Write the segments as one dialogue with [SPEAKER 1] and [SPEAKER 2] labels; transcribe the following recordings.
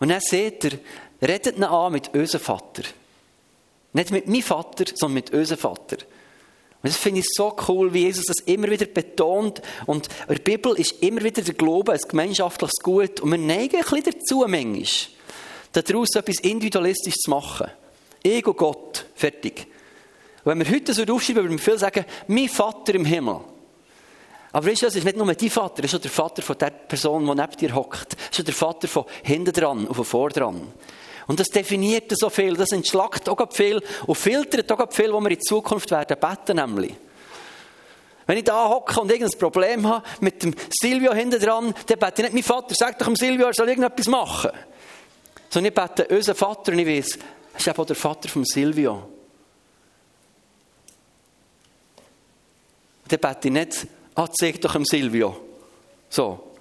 [SPEAKER 1] Und dann seht ihr, redet ihn an mit unserem Vater. Nicht mit meinem Vater, sondern mit unserem Vater. Und das finde ich so cool, wie Jesus das immer wieder betont. Und in der Bibel ist immer wieder der Glaube ein gemeinschaftliches Gut. Und wir neigen ein bisschen dazu, manchmal, daraus etwas Individualistisches zu machen. Und Gott. Fertig. Und wenn wir heute so aufschreiben, würden wir viel sagen, mein Vater im Himmel. Aber weißt du, es ist nicht nur dein Vater, es ist auch der Vater von der Person, die neben dir hockt. Es ist auch der Vater von hinten dran und von vor dran. Und das definiert so viel, das entschlackt auch viel und filtert auch viel, wo wir in Zukunft werden beten nämlich. Wenn ich da hocke und irgendein Problem habe mit dem Silvio hinten dran, dann bete ich nicht, mein Vater, sag doch dem Silvio, er soll irgendetwas machen. Sondern ich bete unseren Vater und ich weiß, er ist eben auch der Vater von Silvio. Und dann bete ich nicht, ah, zeig doch dem Silvio. So.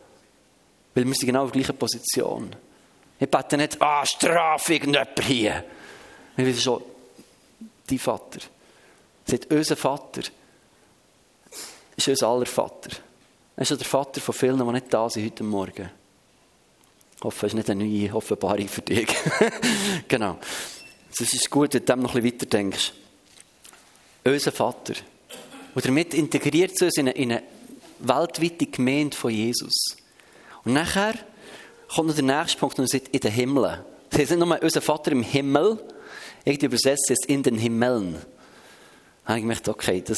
[SPEAKER 1] Weil wir sind genau in der gleichen Position. Ich bete nicht, ah, strafe irgendjemand hier. Ich weiß schon, dein Vater. Sagt, unser Vater ist unser aller Vater. Er ist der Vater von vielen, die nicht da sind heute Morgen. Ich hoffe, es ist nicht eine neue Offenbarung für dich. genau. Es ist gut, wenn du dem noch ein bisschen weiter denkst. Unser Vater. Und damit integriert es uns in eine, in eine weltweite Gemeinde von Jesus. Und nachher kommt noch der nächste Punkt und er sagt, in den Himmeln. Das heißt nicht nur unser Vater im Himmel, irgendwie übersetzt es in den Himmeln. Da habe ich gedacht, okay, das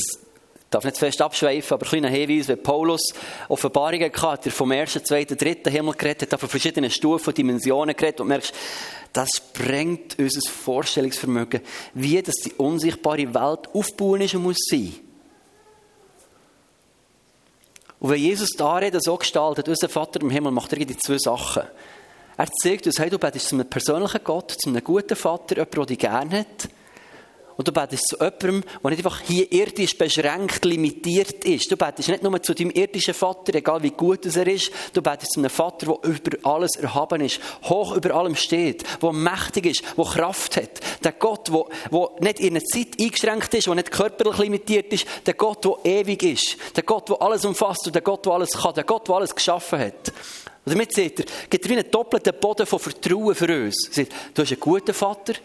[SPEAKER 1] darf nicht fest abschweifen, aber ein kleiner Hinweis, wenn Paulus Offenbarungen hatte, er vom ersten, zweiten, dritten Himmel geredet hat, von verschiedenen Stufen, Dimensionen geredet und merkst, das sprengt unser Vorstellungsvermögen, wie das die unsichtbare Welt aufbauen ist und muss sein. Und wenn Jesus da Rede so gestaltet, unser Vater im Himmel macht die zwei Sachen. Er zeigt uns, hey, du betest zu einem persönlichen Gott, zu einem guten Vater, jemand, der dich gerne hat. Und du betest zu jemandem, der nicht einfach hier irdisch beschränkt, limitiert ist. Du betest nicht nur zu deinem irdischen Vater, egal wie gut er ist. Du betest zu einem Vater, der über alles erhaben ist, hoch über allem steht, der mächtig ist, der Kraft hat. Der Gott, der, nicht in einer Zeit eingeschränkt ist, der nicht körperlich limitiert ist. Der Gott, der ewig ist. Der Gott, der alles umfasst und der Gott, der alles kann. Der Gott, der alles geschaffen hat. Und damit seht ihr, gibt wie einen doppelten Boden von Vertrauen für uns. Du hast einen guten Vater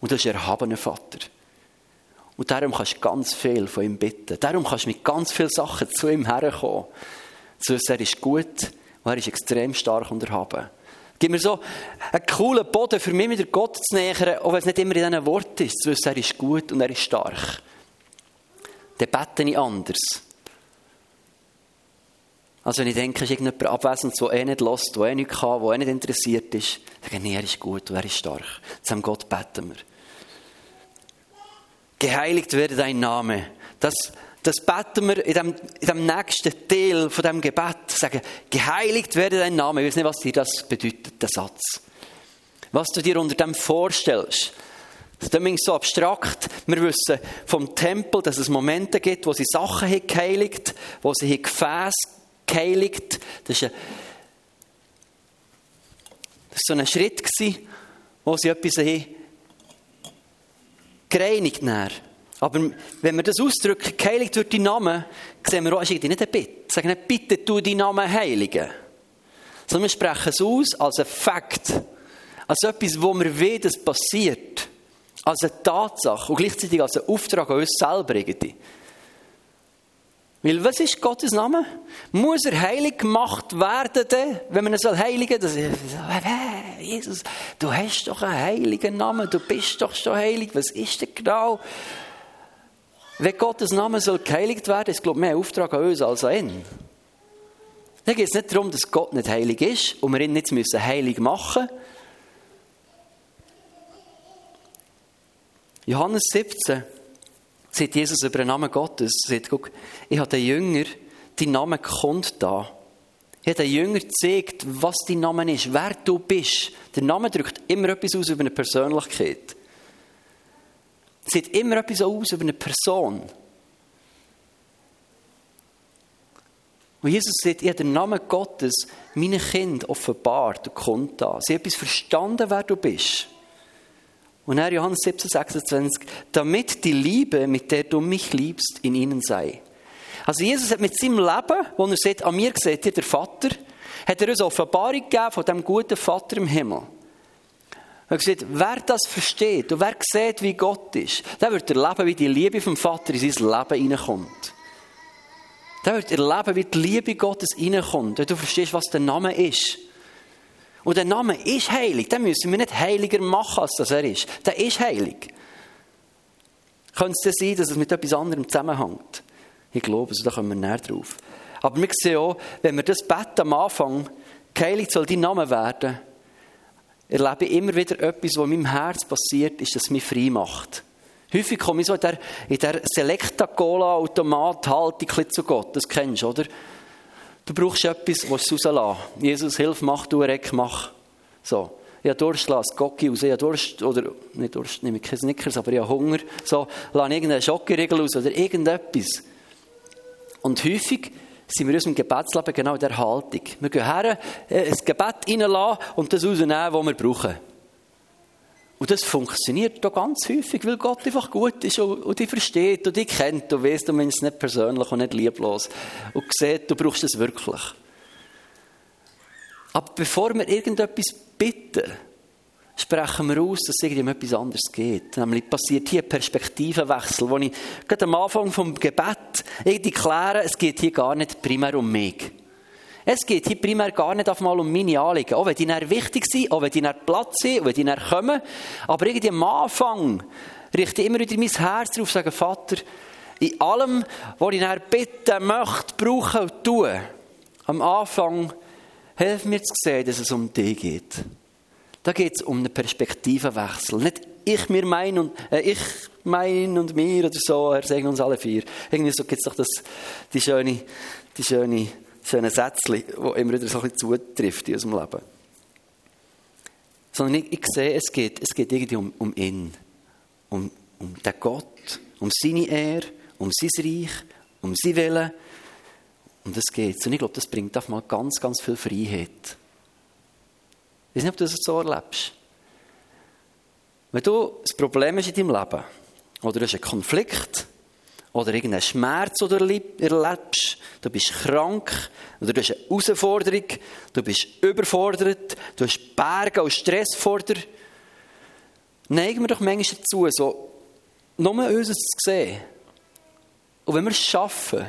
[SPEAKER 1] und du hast einen erhabenen Vater. Und darum kannst du ganz viel von ihm bitten. Darum kannst du mit ganz vielen Sachen zu ihm herkommen. Zu uns, er ist gut und er ist extrem stark und erhaben. Gib mir so einen coolen Boden für mich, wieder Gott zu nähern, auch wenn es nicht immer in diesen Worten ist. Zu wissen, er ist gut und er ist stark. Dann bete ich anders. Also wenn ich denke, es ist irgendjemand abwesend, der eh nicht lässt, der eh nicht kann, der eh nicht interessiert ist, dann sage ich, nee, er ist gut und er ist stark. Zu Gott beten wir geheiligt werde dein Name. Das, das beten wir in dem, in dem nächsten Teil von dem Gebet. Sagen, geheiligt werde dein Name. Ich weiß nicht, was dir das bedeutet, der Satz. Was du dir unter dem vorstellst. Das ist so abstrakt. Wir wissen vom Tempel, dass es Momente gibt, wo sie Sachen haben geheiligt, wo sie Gefäße geheiligt. Das war so ein Schritt, wo sie etwas haben gereinigt näher. Aber wenn wir das ausdrücken, geheiligt wird dein Name, sehen wir auch, ist nicht ein Bitte. Sagen nicht, bitte tu deinen Namen heiligen. Sondern wir sprechen es aus als ein Fakt. Als etwas, wo wir wissen, dass passiert. Als eine Tatsache und gleichzeitig als ein Auftrag an uns selber irgendwie. Weil was ist Gottes Name? Muss er heilig gemacht werden, wenn man ihn heiligen soll? Jesus, du hast doch einen heiligen Namen, du bist doch schon heilig. Was ist denn genau? Wenn Gottes Name soll geheiligt werden, ist glaube ich mehr Auftrag an uns als an ihn. Dann geht es nicht darum, dass Gott nicht heilig ist und wir ihn nicht müssen heilig machen Johannes 17 sagt Jesus über den Namen Gottes, sagt, guck, ich habe den Jünger, dein Name kommt da. Habe den Jünger gezeigt, was dein Name ist, wer du bist. Der Name drückt immer etwas aus über eine Persönlichkeit. Sieht immer etwas aus über eine Person. Und Jesus sagt, ich habe den Namen Gottes meinen Kind offenbart und kommt da. Sie haben etwas verstanden, wer du bist. Und er Johannes 17, 26, damit die Liebe, mit der du mich liebst, in ihnen sei. Also Jesus hat mit seinem Leben, wo er sagt, an mir seht ihr der Vater, hat er uns Offenbarung gegeben von dem guten Vater im Himmel. Er gesagt, wer das versteht und wer sieht, wie Gott ist, der wird erleben, wie die Liebe vom Vater in sein Leben hineinkommt. Der wird erleben, wie die Liebe Gottes hineinkommt, wenn du verstehst, was der Name ist. Und der Name ist heilig. Den müssen wir nicht heiliger machen, als das er ist. Der ist heilig. Könnte es sein, dass es mit etwas anderem zusammenhängt? Ich glaube, also da kommen wir näher drauf. Aber wir sehen auch, wenn wir das beten am Anfang, geheiligt soll dein Name werden, erlebe ich immer wieder etwas, was in meinem Herz passiert ist, das mich frei macht. Häufig komme ich so in der, der Selecta-Cola-Automat-Haltung zu Gott. Das kennst du, oder? Du brauchst etwas, was du rauslassen Jesus, hilf, mach, du Reck, mach. So. Ich habe Durst, lass Gocki raus. Ich habe Durst, oder, nicht Durst, nehme ich keine Snickers, aber ich habe Hunger. So, lass irgendeinen Schokoriegel raus oder irgendetwas. Und häufig sind wir in unserem Gebetsleben genau in der Haltung. Wir gehen her, äh, ein Gebet reinlassen und das rausnehmen, was wir brauchen. Und das funktioniert doch ganz häufig, weil Gott einfach gut ist und, und dich versteht und dich kennt. Du weißt, du meinst es nicht persönlich und nicht lieblos. Und sieht, du brauchst es wirklich. Aber bevor wir irgendetwas bitten, sprechen wir aus, dass es irgendwie um etwas anderes geht. Nämlich passiert hier ein Perspektivenwechsel, wo ich gerade am Anfang vom Gebet irgendwie kläre, es geht hier gar nicht primär um mich. Es geht hier primär gar nicht einmal um meine Anliegen. Auch wenn die dann wichtig sind, auch wenn die dann Platz sind, auch wenn die dann kommen. Aber irgendwie am Anfang richte ich immer wieder mein Herz darauf und sage, Vater, in allem, was ich dann bitten möchte, brauchen und tun, am Anfang hilf mir zu sehen, dass es um dich geht. Da geht es um einen Perspektivenwechsel. Nicht ich mir mein und äh, ich mein und mir oder so, er sagt uns alle vier. Irgendwie so gibt es doch das, die schöne, die schöne schöne Sätzchen, die immer wieder so ein bisschen zutrifft in unserem Leben. Sondern ich, ich sehe, es geht, es geht irgendwie um, um ihn. Um, um den Gott, um seine Ehre, um sein Reich, um sein Willen. Um das geht Und ich glaube, das bringt auf mal ganz, ganz viel Freiheit. Ich weiß nicht, ob du das so erlebst. Wenn du ein Problem hast in deinem Leben, oder du hast einen Konflikt, oder irgendeinen Schmerz, den du erlebst, du bist krank, oder du hast eine Herausforderung, du bist überfordert, du hast Berge und Stress vor dir, neigen wir doch manchmal dazu, so nur uns zu sehen. Und wenn wir es schaffen,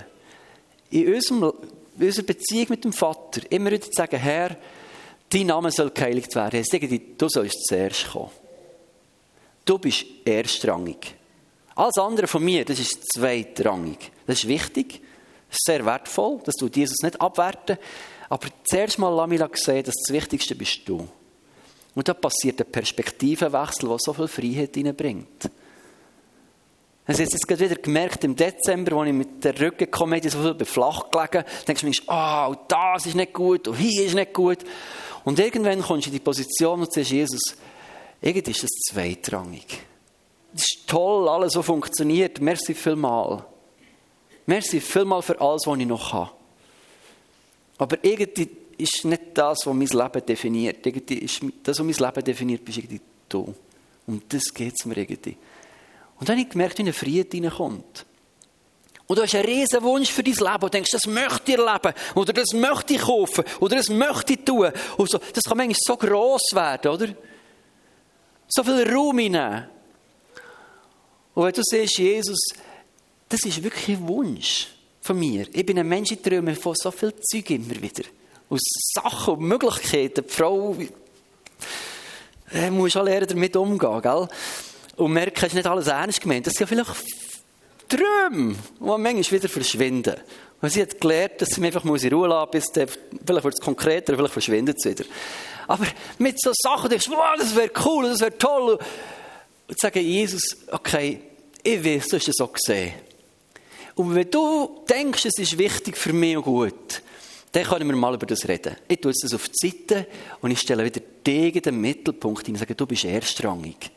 [SPEAKER 1] in, unserem, in unserer Beziehung mit dem Vater immer wieder zu sagen, Herr, dein Name soll geheiligt werden, du sollst zuerst kommen. Du bist erstrangig. Alles andere von mir, das ist zweitrangig. Das ist wichtig, sehr wertvoll, das tut Jesus nicht abwerten. Aber zuerst mal lass mich sehen, dass das Wichtigste bist du. Und da passiert ein Perspektivenwechsel, der so viel Freiheit hineinbringt. Ich habe jetzt gerade wieder gemerkt, im Dezember, als ich mit der Rückenkomödie so viel flach gelegen denkst du mir, ah, oh, das ist nicht gut und hier ist nicht gut. Und irgendwann kommst du in die Position und sagst, Jesus, irgendwie ist das zweitrangig. Es ist toll, alles so funktioniert. Merci vielmal. Merci vielmal für alles, was ich noch habe. Aber irgendwie ist nicht das, was mein Leben definiert. Irgendwie ist das, was mein Leben definiert, bist irgendwie du. Um das geht es mir irgendwie. Und dann habe ich gemerkt, wie eine Friede reinkommt. Und du hast einen riesen Wunsch für dein Leben und denkst, das möchte ich erleben, oder das möchte ich kaufen, oder das möchte ich tun. Und so, das kann manchmal so gross werden, oder? So viel Raum hinein. Und wenn du siehst, Jesus, das ist wirklich ein Wunsch von mir. Ich bin ein Mensch, ich träume von so viel Zeug immer wieder. Aus Sachen und Möglichkeiten. Die Frau äh, muss auch lernen, damit umgehen, gell? Und merken, es ist nicht alles ernst gemeint. Das sind ja vielleicht Träume, die manchmal wieder verschwinden. Und sie hat gelernt, dass sie mich einfach in Ruhe lassen muss, vielleicht wird es konkreter, vielleicht verschwindet es wieder. Aber mit so Sachen denkst du, wow, das wäre cool, das wäre toll und sagen, Jesus, okay, ich weiß, du hast es so gesehen. Und wenn du denkst, es ist wichtig für mich und gut, dann können wir mal über das reden. Ich tue das auf die Seite und ich stelle wieder in den Mittelpunkt und sage, du bist erstrangig.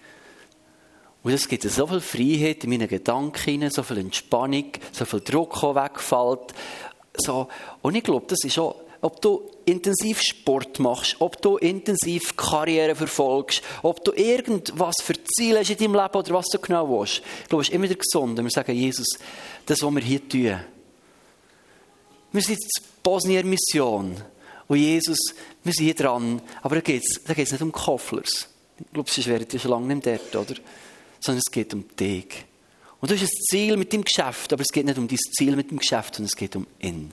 [SPEAKER 1] Und es gibt so viel Freiheit in meinen Gedanken, so viel Entspannung, so viel Druck, der wegfällt. So. Und ich glaube, das ist auch ob du intensiv Sport machst, ob du intensiv Karriere verfolgst, ob du irgendwas für Ziele hast in deinem Leben oder was du genau willst. Ich glaube, es ist immer wieder gesund, wenn wir sagen, Jesus, das, was wir hier tun. Wir sind jetzt Bosnier Mission. Und Jesus, wir sind hier dran. Aber da geht es nicht um Kofflers. Ich glaube, wäre ihr schon lange nicht dort, oder? Sondern es geht um dich. Und du hast ein Ziel mit dem Geschäft, aber es geht nicht um dein Ziel mit dem Geschäft, sondern es geht um ihn.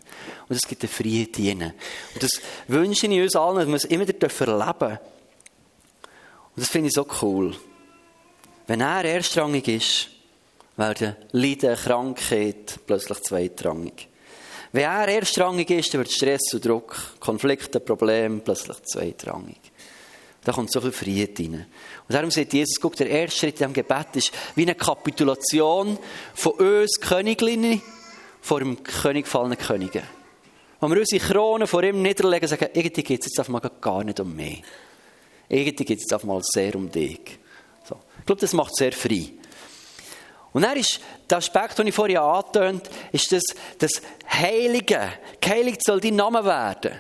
[SPEAKER 1] Und es gibt eine freie Dienen. Und das wünsche ich uns allen, dass wir es immer wieder erleben dürfen. Und das finde ich so cool. Wenn er erstrangig ist, werden Leiden, Krankheit plötzlich zweitrangig. Wenn er erstrangig ist, dann wird Stress und Druck, Konflikte, Probleme plötzlich zweitrangig. Da kommt so viel Frieden rein. Und darum sagt Jesus, guck, der erste Schritt im Gebet ist wie eine Kapitulation von uns Königlinnen vor dem König gefallenen Königen. Wo wir unsere Kronen vor ihm niederlegen und sagen, irgendwie geht es jetzt auf mal gar nicht um mich. Irgendwie geht es jetzt auf mal sehr um dich. So. Ich glaube, das macht sehr frei. Und dann ist der Aspekt, den ich vorhin angetönt ist das, das Heilige. Geheiligt soll dein Name werden.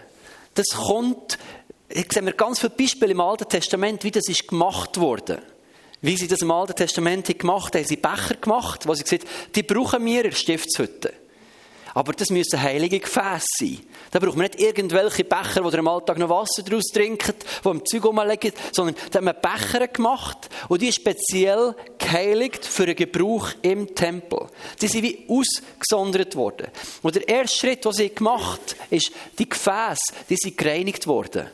[SPEAKER 1] Das kommt, ich sehe mir ganz viele Beispiele im Alten Testament, wie das ist gemacht wurde. Wie sie das im Alten Testament gemacht haben. Sie Becher gemacht, wo sie gesagt haben, die brauchen wir in der Stiftshütte. Aber das müssen heilige Gefäße sein. Da braucht man nicht irgendwelche Becher, wo ihr am Alltag noch Wasser daraus trinkt, wo im Zeug rumlegt, sondern da haben wir Becher gemacht und die speziell geheiligt für den Gebrauch im Tempel. Die sind wie ausgesondert worden. Und der erste Schritt, den sie gemacht haben, ist, die Gefäße, die sind gereinigt worden.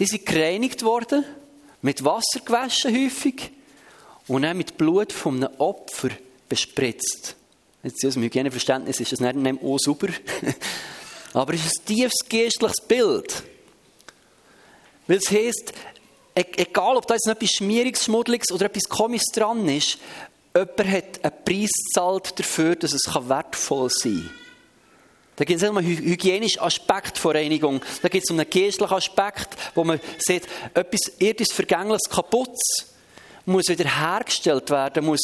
[SPEAKER 1] Die sind gereinigt worden, mit Wasser gewaschen häufig und dann mit Blut von einem Opfer bespritzt. Jetzt aus dem Hygieneverständnis ist das nicht, auch sauber. Aber es ist ein tiefes geistliches Bild. Weil es heisst, e-, egal ob da jetzt noch etwas Schmieriges, Schmuddeliges oder etwas Komisches dran ist, jemand hat einen Preis gezahlt dafür, dass es wertvoll sein kann. Da gibt es einen hygienischen Aspekt von Reinigung. Da gibt es einen geistlichen Aspekt, wo man sieht, etwas irdisches, vergängliches, kaputtes muss wieder hergestellt werden, muss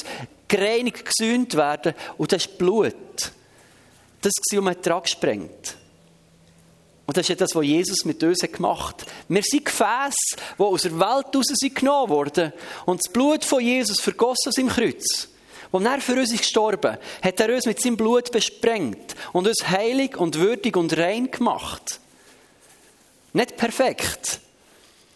[SPEAKER 1] gereinigt, gesühnt werden. Und das ist Blut. Das war, was man dran gesprengt. Und das ist ja das, was Jesus mit uns gemacht hat. Wir sind Gefäße, die aus der Welt raus sind genommen wurden. Und das Blut von Jesus vergossen aus im Kreuz. Als er für uns ist gestorben, hat er uns mit seinem Blut besprengt und uns heilig und würdig und rein gemacht. Nicht perfekt.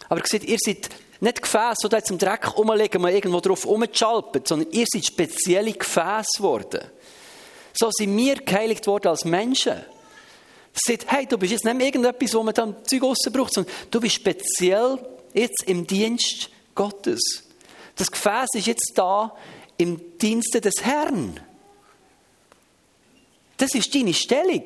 [SPEAKER 1] Aber gesagt, ihr seid nicht Gefäße, die jetzt im Dreck rumliegen, man irgendwo drauf rumschalpert, sondern ihr seid spezielle Gefäße geworden. So sind wir geheiligt worden als Menschen. Sagt, hey, du bist jetzt nicht irgendetwas, wo man dann Zeug braucht, sondern du bist speziell jetzt im Dienst Gottes. Das Gefäß ist jetzt da im Dienste des Herrn. Das ist deine Stellung.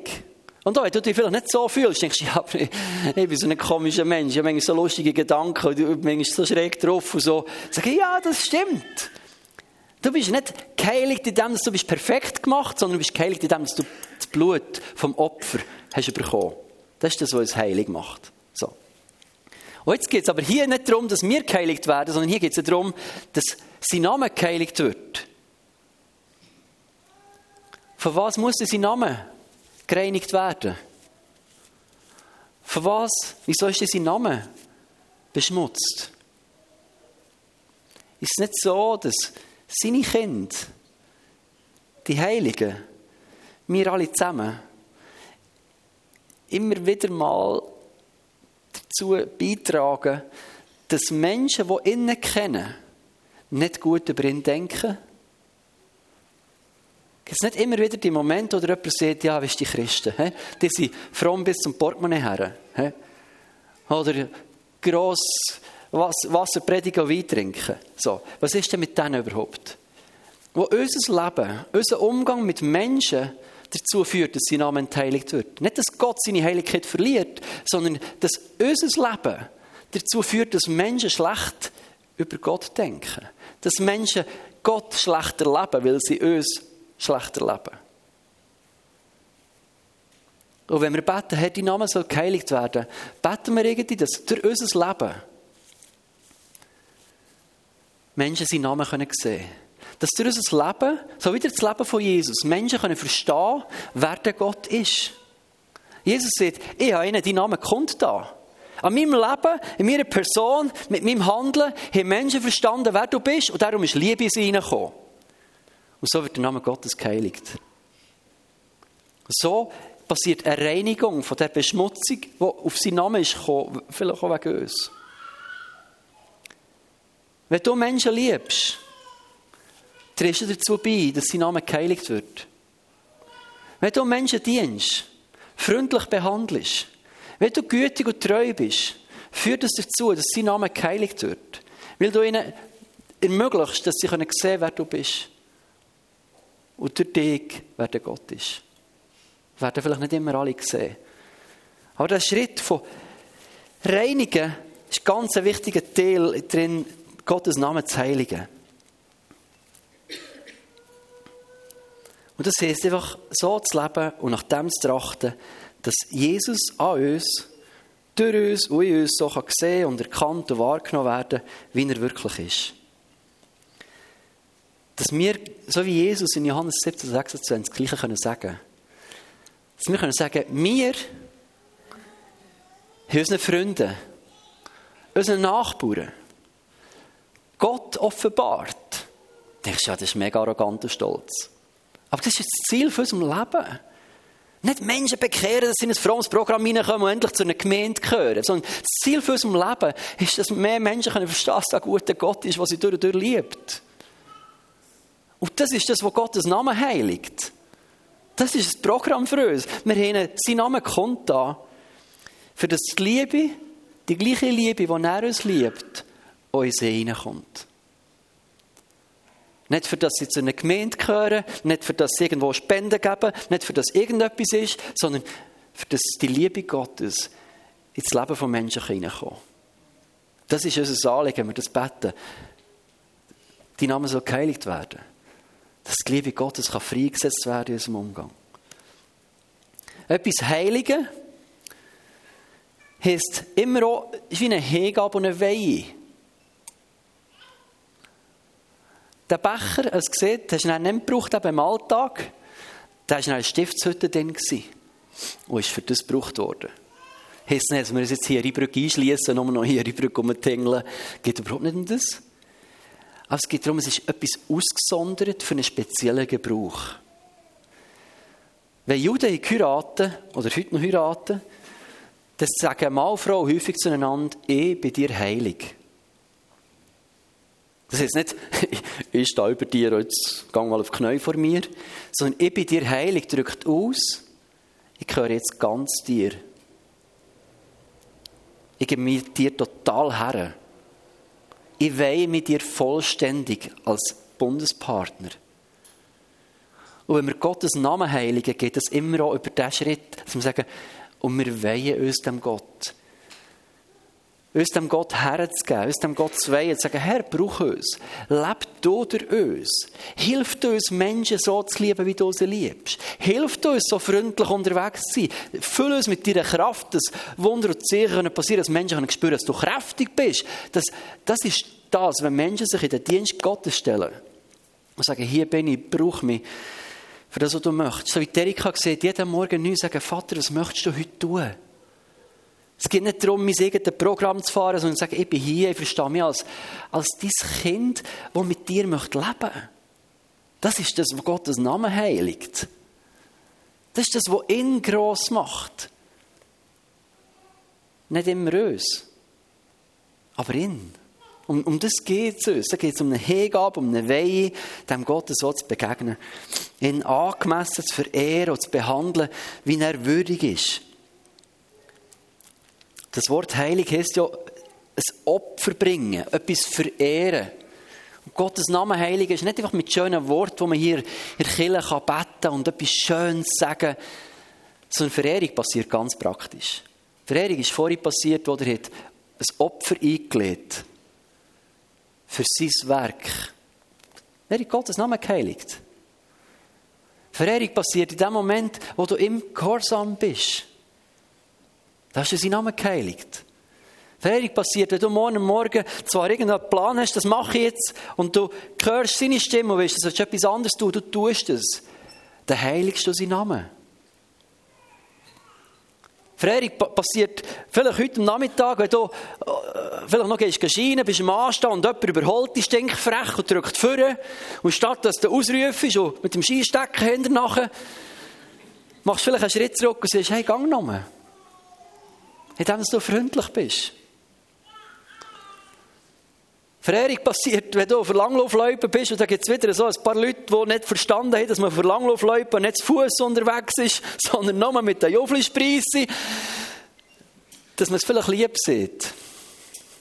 [SPEAKER 1] Und wenn du dich vielleicht nicht so fühlst, denkst du, ja, ich bin so ein komischer Mensch, ich habe manchmal so lustige Gedanken, und manchmal so schräg drauf und so. Sag ich, ja, das stimmt. Du bist nicht geheiligt in dem, dass du bist perfekt gemacht, sondern du bist geheiligt in dem, dass du das Blut vom Opfer hast bekommen. Das ist das, was uns heilig macht. So. Und jetzt geht es aber hier nicht darum, dass wir geheiligt werden, sondern hier geht es darum, dass sein Name geheiligt wird. Von was muss sein Name gereinigt werden. Für was? Wieso ist sein Name beschmutzt? Ist es nicht so, dass seine Kinder, die Heiligen, wir alle zusammen, immer wieder mal dazu beitragen, dass Menschen, die ihn kennen, nicht gut über ihn denken, Gibt es nicht immer wieder die Momente, wo jemand sagt, ja, wie die Christen? He? Die sind fromm bis zum Portemonnaie her. He? Oder gross Wasser predigen und Wein trinken. So, was ist denn mit denen überhaupt? Wo unser Leben, unser Umgang mit Menschen dazu führt, dass sein Name entheiligt wird. Nicht, dass Gott seine Heiligkeit verliert, sondern dass unser Leben dazu führt, dass Menschen schlecht über Gott denken. Dass Menschen Gott schlecht erleben, weil sie uns schlechter leben. Und wenn wir beten, Herr, dein Name soll geheiligt werden, beten wir irgendwie, dass durch unser Leben Menschen seinen Namen sehen können. Dass durch unser Leben, so wie das Leben von Jesus, Menschen können verstehen, wer der Gott ist. Jesus sagt, ich habe ihnen, dein Name kommt da. An meinem Leben, in meiner Person, mit meinem Handeln, haben Menschen verstanden, wer du bist und darum ist Liebe in sie hineingekommen. Und so wird der Name Gottes geheiligt. So passiert eine Reinigung von der Beschmutzung, die auf seinen Namen ist gekommen, vielleicht auch wegen uns. Wenn du Menschen liebst, trägst du dazu bei, dass sein Name geheiligt wird. Wenn du Menschen dienst, freundlich behandelst, wenn du gütig und treu bist, führt es dazu, dass sein Name geheiligt wird. Weil du ihnen ermöglichst, dass sie sehen können, wer du bist. Und durch dich, wer der Gott ist. Werden vielleicht nicht immer alle sehen. Aber der Schritt von Reinigen ist ein ganz wichtiger Teil drin, Gottes Namen zu heiligen. Und das heisst einfach, so zu leben und nach dem zu trachten, dass Jesus an uns, durch uns und in uns so gesehen und erkannt und wahrgenommen werden wie er wirklich ist. Dass wir, so wie Jesus in Johannes 17, 26, das Gleiche können sagen Dass wir können sagen, wir unseren Freunden, unseren Nachbarn, Gott offenbart. Du denkst, ja, das ist mega arrogant und stolz. Aber das ist das Ziel für unser Leben. Nicht Menschen bekehren, dass sie in ein frommes Programm hineinkommen und endlich zu einer Gemeinde gehören. Sondern das Ziel für unser Leben ist, dass mehr Menschen können verstehen, dass ein guter Gott ist, was sie durch und durch liebt. Und das ist das, was Gottes Namen heiligt. Das ist das Programm für uns. Wir haben seinen Namen kommt da, für das die Liebe, die gleiche Liebe, die er uns liebt, uns hineinkommt. Nicht für das sie zu einer Gemeinde gehören, nicht für das sie irgendwo Spenden geben, nicht für das irgendetwas ist, sondern für das die Liebe Gottes ins Leben von Menschen hineinkommt. Das ist unser Anliegen, wenn wir das beten. Die Namen soll geheiligt werden. Dass die Liebe Gottes kann freigesetzt werden in unserem Umgang. Etwas Heiligen heisst immer auch, ist wie eine Hingabe und eine Weihe. Der Becher, als seht, hast du nicht gebraucht im Alltag. Der war in einer Stiftshütte drin und ist für das gebraucht worden. Heißt nicht, dass wir uns jetzt hier in Riebrück einschließen, nur noch hier in Riebrück rumtingeln. Geht überhaupt nicht um das. Aber es geht darum, es ist etwas ausgesondert für einen speziellen Gebrauch. Wenn Juden heiraten, oder heute noch heiraten, dann sagen Mann und Frau häufig zueinander, ich bin dir heilig. Das heißt nicht, ich stehe über dir, jetzt gang mal auf die Knie vor mir, sondern ich bin dir heilig, drückt aus, ich gehöre jetzt ganz dir. Ich gebe mir dir total her. Ich weihe mit dir vollständig als Bundespartner. Und wenn wir Gottes Namen heiligen, geht es immer auch über diesen Schritt, dass wir sagen, und wir weihen uns dem Gott uns dem Gott herzugeben, uns dem Gott zu weihen, zu sagen, Herr, brauch uns. Leb du durch uns. Hilf uns, Menschen so zu lieben, wie du sie liebst. Hilf uns, so freundlich unterwegs zu sein. Füll uns mit deiner Kraft, dass Wunder und Zeichen passieren dass Menschen können spüren, dass du kräftig bist. Das, das ist das, wenn Menschen sich in den Dienst Gottes stellen und sagen, hier bin ich, brauch mich für das, was du möchtest. So wie Erika sieht, jeden Morgen neu sagen, Vater, was möchtest du heute tun? Es geht nicht darum, mein eigenes Programm zu fahren, sondern zu sagen, ich bin hier, ich verstehe mich als, als dein Kind, das mit dir möchte leben Das ist das, was Gottes Namen heiligt. Das ist das, was ihn gross macht. Nicht immer uns, aber ihn. Um, um das geht es uns. Da geht es um eine Hingabe, um eine Weihe, dem Gott so zu begegnen. Ihn angemessen zu verehren und zu behandeln, wie er würdig ist. Das Wort heilig heißt ja ein Opfer bringen, etwas verehren. Und Gottes Name heilig ist nicht einfach mit schönen Worten, wo man hier in der Kirche beten kann und etwas Schönes sagen, sondern Verehrung passiert ganz praktisch. Verehrung ist vorhin passiert, wo er ein Opfer eingelegt für sein Werk. Er hat Gottes Namen geheiligt. Verehrung passiert in dem Moment, wo du im Gehorsam bist. Da hast du seinen Namen geheiligt. Verehrung passiert, wenn du morgen Morgen zwar irgendeinen Plan hast, das mache ich jetzt, und du hörst seine Stimme und weißt, du sollst etwas anderes tun, du tust es, dann heiligst du seinen Namen. Verehrung passiert vielleicht heute Nachmittag, wenn du äh, vielleicht noch gehst scheinen, bist am Anstehen und jemand überholt dich stinkfrech und drückt vorne und statt dass du ausrufst und mit dem Skistecken hinter nachher, machst du vielleicht einen Schritt zurück und sagst, hey, gang nochmal indem du freundlich bist. Verehrung passiert, wenn du auf der Langlaufloipe bist und da gibt es wieder so ein paar Leute, die nicht verstanden haben, dass man auf der Langlaufloipe nicht zu Fuß unterwegs ist, sondern nur mit der Joflispreisse, dass man es vielleicht lieb sieht.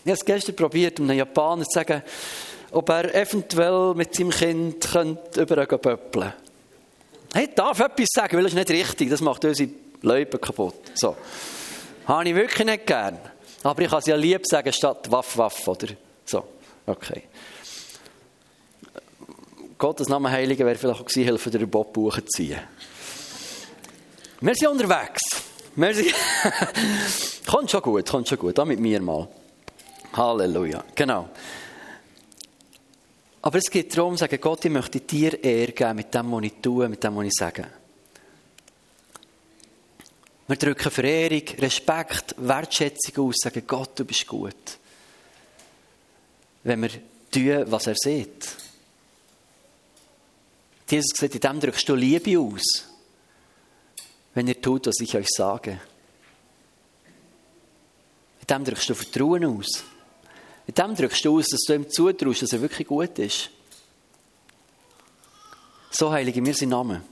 [SPEAKER 1] Ich habe es gestern probiert, um einem Japaner zu sagen, ob er eventuell mit seinem Kind könnte über pöppeln Hey, darf etwas sagen, weil ist nicht richtig, das macht unsere Leute kaputt. So. Habe ich wirklich nicht gern. Aber ich kann es ja lieb sagen, statt Waff, Waff, oder so. Okay. Gottes Name Heilige wäre vielleicht auch gewesen, helfen, den Bob zu ziehen. Wir sind unterwegs. Wir sind kommt schon gut, kommt schon gut. Da mit mir mal. Halleluja. Genau. Aber es geht darum, sagen, Gott, ich möchte dir Ehre geben mit dem, was ich tue, mit dem, was ich sage. Wir drücken Verehrung, Respekt, Wertschätzung aus, sagen, Gott, du bist gut wenn wir tun, was er sieht. Jesus sagt, in dem drückst du Liebe aus, wenn ihr tut, was ich euch sage. In dem drückst du Vertrauen aus. In dem drückst du aus, dass du ihm zutraust, dass er wirklich gut ist. So heilige mir sein Name.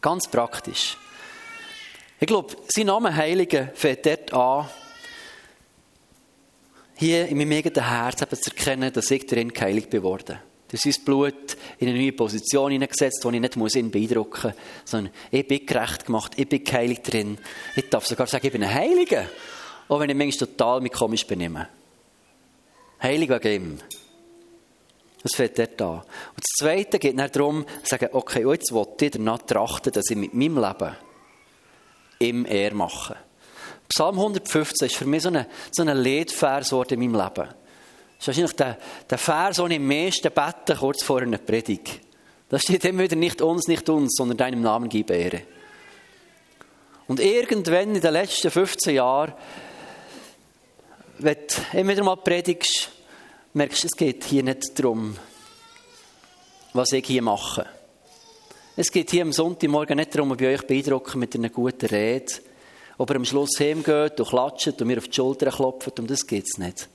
[SPEAKER 1] Ganz praktisch. Ich glaube, sein Name Heilige fängt dort an, hier in meinem eigenen Herz zu erkennen, dass ich darin geheiligt bin worden. Dass sein Blut in eine neue Position hineingesetzt, wo ich nicht muss ihn beeindrucken muss, sondern ich bin gerecht gemacht, ich bin geheiligt drin. Ich darf sogar sagen, ich bin ein Heiliger. Auch wenn ich manchmal total mich komisch benehme. Heilig wegen ihm. Das fällt dort an. Und das Zweite geht dann darum, zu sagen, okay, jetzt will ich danach trachten, dass ich mit meinem Leben ihm Ehr mache. Psalm 115 ist für mich so ein so eine Leadvers in meinem Leben. Das ist wahrscheinlich der, der Vers, den ich am meisten bete, kurz vor einer Predigt. Da steht immer wieder nicht uns, nicht uns, sondern deinem Namen gib Ehre. Und irgendwann in den letzten 15 Jahren, wenn du immer wieder mal predigst, merkst du, es geht hier nicht darum, was ich hier mache. Es geht hier am Sonntagmorgen nicht darum, ob ich euch beeindrucke mit einer guten Rede, ob er am Schluss heimgeht und klatscht und mir auf die Schulter klopft, um das geht es nicht.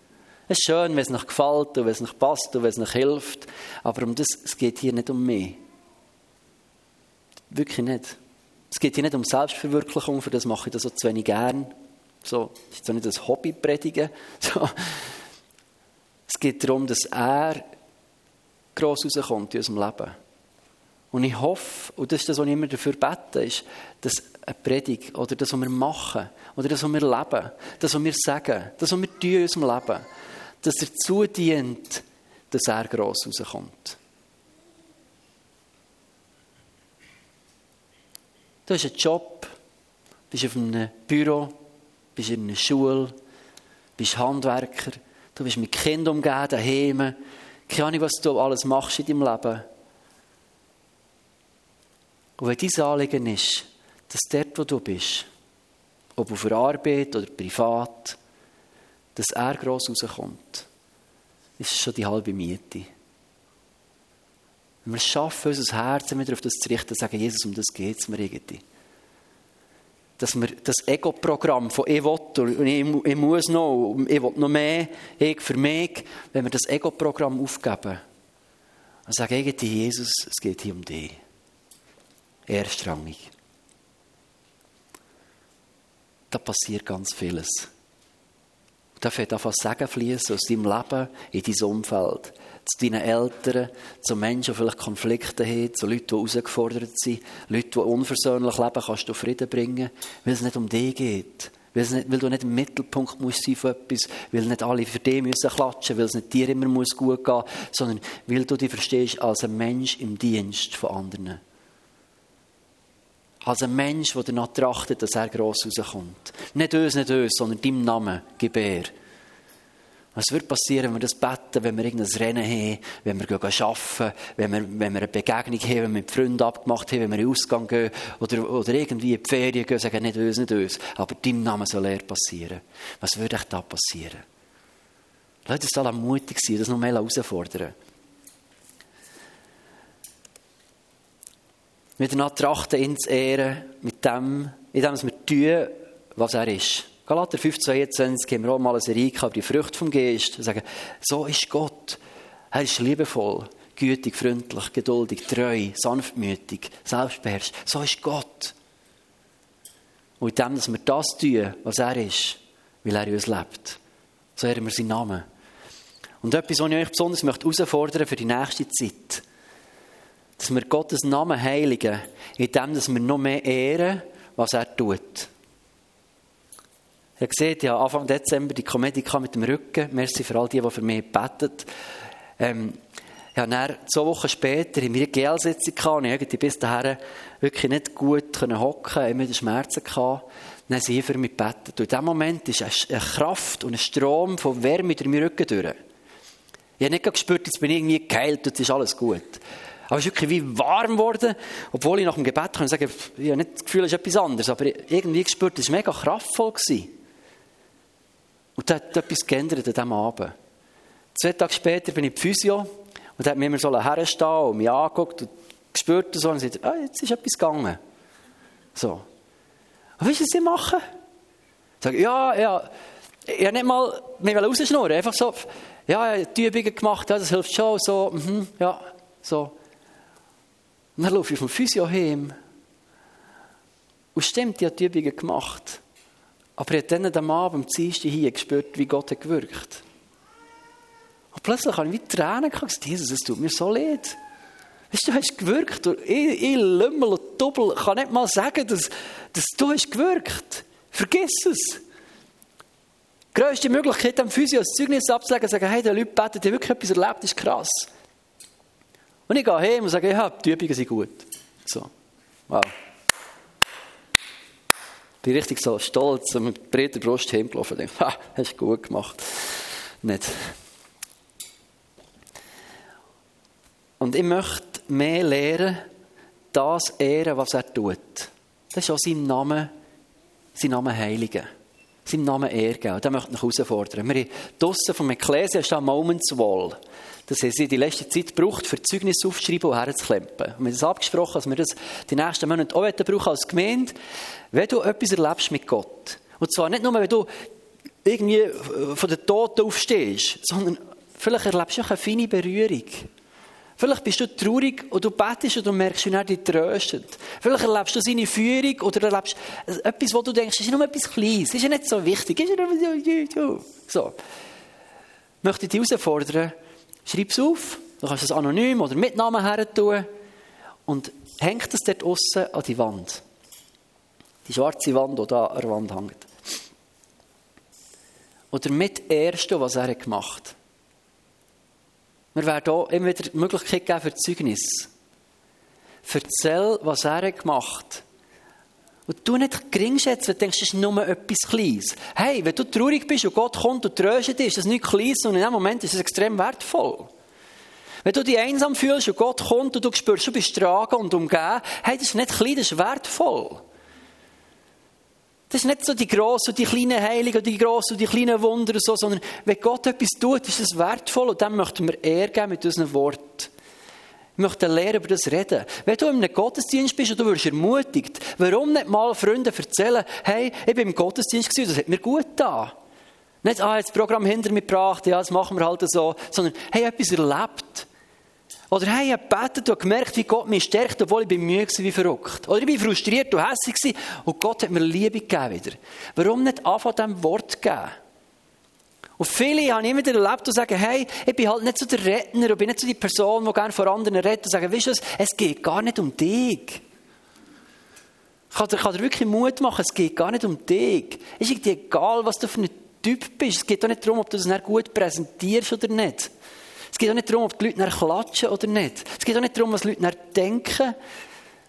[SPEAKER 1] Es ist schön, wenn es noch gefällt und wenn es noch passt und wenn es noch hilft, aber um das, es geht hier nicht um mich. Wirklich nicht. Es geht hier nicht um Selbstverwirklichung, für das mache ich das so zu wenig gern. So, das ist doch nicht das Hobby predigen. So. Es geht darum, dass er gross rauskommt in unserem Leben. Und ich hoffe, und das ist das, was ich immer dafür bete, ist, dass eine Predigt oder das, was wir machen, oder das, was wir leben, das, was wir sagen, das, was wir tun in unserem Leben, dass er zudient, dass er gross rauskommt. Du hast einen Job, bist auf einem Büro, bist in einer Schule, bist Handwerker, du bist mit Kindern umgeben, daheim. Keine Ahnung, was du alles machst in deinem Leben. Und wenn dein Anliegen ist, dass dort, wo du bist, ob auf der Arbeit oder privat, dass er gross rauskommt, ist schon die halbe Miete. Wenn wir es schaffen, unser Herz wieder auf das zu richten, sagen, Jesus, um das geht es mir irgendwie. Dass wir das Ego-Programm von ich will und ich, ich muss noch, ich will noch mehr, ich für mich, wenn wir das Ego-Programm aufgeben und sagen, irgendwie, Jesus, es geht hier um dich erstrangig. Da passiert ganz vieles. Da fängt einfach Segen fließen aus deinem Leben, in dein Umfeld, zu deinen Eltern, zu Menschen, die vielleicht Konflikte haben, zu Leuten, die herausgefordert sind, Leute, die unversöhnlich leben, kannst du Frieden bringen, weil es nicht um dich geht. Weil, nicht, weil, du nicht im Mittelpunkt musst sein von etwas, weil nicht alle für dich müssen klatschen, weil es nicht dir immer muss gut gehen sondern weil du dich verstehst als ein Mensch im Dienst von anderen. Als ein Mensch, der danach trachtet, dass er gross rauskommt. Nicht uns, nicht uns, sondern deinem Namen, gib er. Was wird passieren, wenn wir das beten, wenn wir irgendein Rennen haben, wenn wir arbeiten, wenn wir, wenn wir eine Begegnung haben, wenn wir mit Freunden abgemacht haben, wenn wir in den Ausgang gehen oder, oder irgendwie in die Ferien gehen, sagen nicht uns, nicht uns, aber deinem Namen soll er passieren. Was würde echt da passieren? Leute, es soll mutig sein, das noch mehr herausfordern. Danach trachten, ihn zu ehren, mit dem, in dem, was wir tun, was er ist. Galater 5, 22 haben wir auch mal eine Serie über die Früchte vom Geist. Wir sagen, so ist Gott. Er ist liebevoll, gütig, freundlich, geduldig, treu, sanftmütig, selbstbeherrscht. So ist Gott. Und in dem, dass wir das tun, was er ist, weil er in uns lebt, so hören wir seinen Namen. Und etwas, was ich euch besonders möchte herausfordern für die nächste Zeit, dass wir Gottes Namen heiligen, in dem, dass wir noch mehr ehren, was er tut. Ihr seht ja Anfang Dezember die Komödie mit dem Rücken. Merci für all die, die für mich beten. Ähm, ja, dann, zwei Wochen später haben wir eine GL-Sitzung gehabt und ich bis dahin wirklich nicht gut hocken, immer Schmerzen gehabt. Dann haben sie für mich gebetet. Und in diesem Moment ist eine Kraft und ein Strom von Wärme durch meinen Rücken durch. Ich habe nicht gespürt, jetzt bin ich irgendwie geheilt, jetzt ist alles gut. Aber es ist wirklich wie warm geworden, obwohl ich nach dem Gebet kann sagen, ich habe nicht das Gefühl, es ist etwas anderes, aber irgendwie gespürt, es war mega kraftvoll. Gewesen. Und da hat etwas geändert an diesem Abend. Zwei Tage später bin ich in Physio und hat mir immer so herstehen und mich angeguckt und gespürt und so und gesagt, ah, jetzt ist etwas gegangen. So. Und weißt du, was sie machen? Ich sage, ja, ja, ich habe nicht mal mich rausschnurren, einfach so, ja, ich habe die Übungen gemacht, ja, das hilft schon, so, mhm, ja, so. Und dann laufe ich vom Physio heim. Und stimmt, ich habe die Übungen gemacht. Aber ich habe dann am Abend, am Dienstag hier gespürt, wie Gott hat gewirkt. Und plötzlich habe ich wie Tränen gesagt, Jesus, es tut mir so leid. Weißt du, du hast gewirkt. Ich, ich Lümmel und Doppel kann nicht mal sagen, dass, dass du hast gewirkt. Vergiss es. Die grösste Möglichkeit, dem Physio das Zeugnis abzulegen, sagen, hey, die Leute beten, die wirklich etwas erlebt, ist krass. Und ich gehe heim und sage, ja, die Übungen sind gut. So. Wow. Ich bin richtig so stolz und mit breiter Brust heimgelaufen und denke, ha, hast du gut gemacht. Nicht. Und ich möchte mehr lernen, das ehren, was er tut. Das ist auch sein Name, sein Name heiligen. Seinem Namen Ehre geben. Das möchte ich herausfordern. Wir haben draussen vom Ecclesia steht Moments Wall. Das haben sie die letzte Zeit gebraucht, für Zeugnis aufzuschreiben und herzuklempen. Und wir haben das abgesprochen, dass wir das die nächsten Monate auch brauchen als Gemeinde, wenn du etwas erlebst mit Gott. Und zwar nicht nur, wenn du irgendwie von den Toten aufstehst, sondern vielleicht erlebst du auch eine feine Berührung. Vielleicht bist du traurig und du betest und du merkst, wie er dich tröstet. Vielleicht erlebst du seine Führung oder erlebst etwas, wo du denkst, das ist nur etwas Kleines, ist ja nicht so wichtig. Ist ja nur so. Ich möchte dich herausfordern, schreib es auf, du kannst es anonym oder mit Namen her tun und häng das dort außen an die Wand. Die schwarze Wand, die da an der Wand hängt. Oder mit Erste, was er gemacht hat. Wir werden hier immer wieder die Möglichkeit geben für Zeugnis. Erzähl, was er gemacht hat. Und du nicht gering schätzen, wenn du denkst, das ist nur etwas Kleines. Hey, wenn du traurig bist und Gott kommt und tröstet dich, ist das nicht klein, sondern in dem Moment ist es extrem wertvoll. Wenn du dich einsam fühlst und Gott kommt und du spürst, du bist tragen und umgeben, hey, das ist nicht klein, das ist wertvoll. Das ist nicht so die grossen und die kleinen Heiligen und die grossen und die kleinen Wunder und so, sondern wenn Gott etwas tut, ist es wertvoll und dann möchten wir Ehre geben mit unseren Worten. Wir möchten lernen, über das reden. Wenn du in einem Gottesdienst bist und du wirst ermutigt, warum nicht mal Freunden erzählen, hey, ich bin im Gottesdienst gewesen, das hat mir gut getan. Nicht, ah, jetzt das Programm hinter mir gebracht, ja, das machen wir halt so, sondern, hey, etwas erlebt. Oder hey, ich habe gebetet und gemerkt, wie Gott mich stärkt, obwohl ich bin müde war wie verrückt. Oder ich war frustriert und hässlich und Gott hat mir Liebe gegeben wieder. Warum nicht anfangen, diesem Wort geben? Und viele habe ich immer wieder erlebt und sagen, hey, ich bin halt nicht so der Redner und bin nicht so die Person, die gerne vor anderen redet und sagen, weißt du was, es geht gar nicht um dich. Ich kann dir, kann dir wirklich Mut machen, es geht gar nicht um dich. Es ist egal, was du für ein Typ bist. Es geht auch nicht darum, ob du das gut präsentierst oder nicht. Geht auch nicht darum, ob die Leute nach klatschen oder nicht. Es geht auch nicht darum, was die Leute nach denken,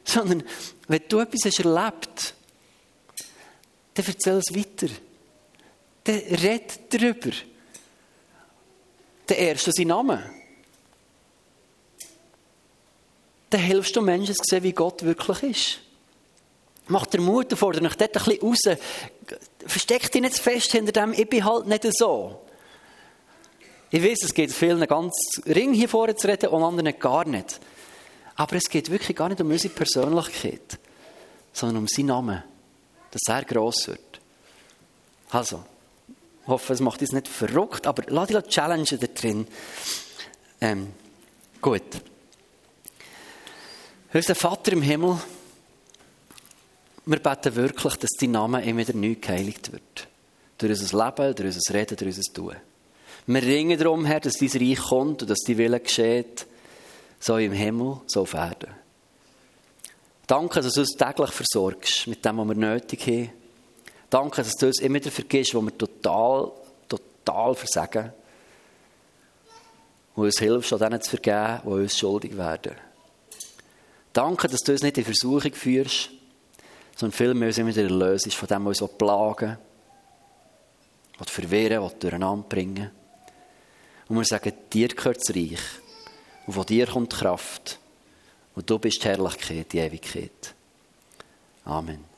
[SPEAKER 1] sondern wenn du etwas hast erlebt, dann erzähl es weiter. Dann red darüber. Dann ehrst du seinen Namen. Dann hilfst du Menschen zu sehen, wie Gott wirklich ist. Mach dir Mut davor, dich dort ein bisschen raus. Versteck dich nicht fest hinter dem, ich bin halt nicht so. Ich weiß, es geht vielen ganz ring hier vorne zu reden und anderen gar nicht. Aber es geht wirklich gar nicht um unsere Persönlichkeit, sondern um seinen Namen, dass er gross wird. Also, ich hoffe, es macht uns nicht verrückt, aber lass dich challengen da drin. Ähm, gut. Unser Vater im Himmel, wir beten wirklich, dass dein Name immer wieder neu geheiligt wird. Durch unser Leben, durch unser Reden, durch unser Tun. Wir ringen darum, Herr, dass dein Reich kommt und dass dein Wille geschieht, so im Himmel, so auf Erden. Danke, dass du uns täglich versorgst mit dem, was wir nötig haben. Danke, dass du uns immer wieder vergisst, wo wir total, total versagen. Und uns hilfst, an denen zu vergeben, die uns schuldig werden. Danke, dass du uns nicht in Versuchung führst, sondern vielmehr uns immer wieder erlöst von dem, was uns plagen, was verwirren, was durcheinander bringen. Und wir sagen, dir gehört das Reich. Und von dir kommt Kraft. Und du bist die Herrlichkeit, die Ewigkeit. Amen.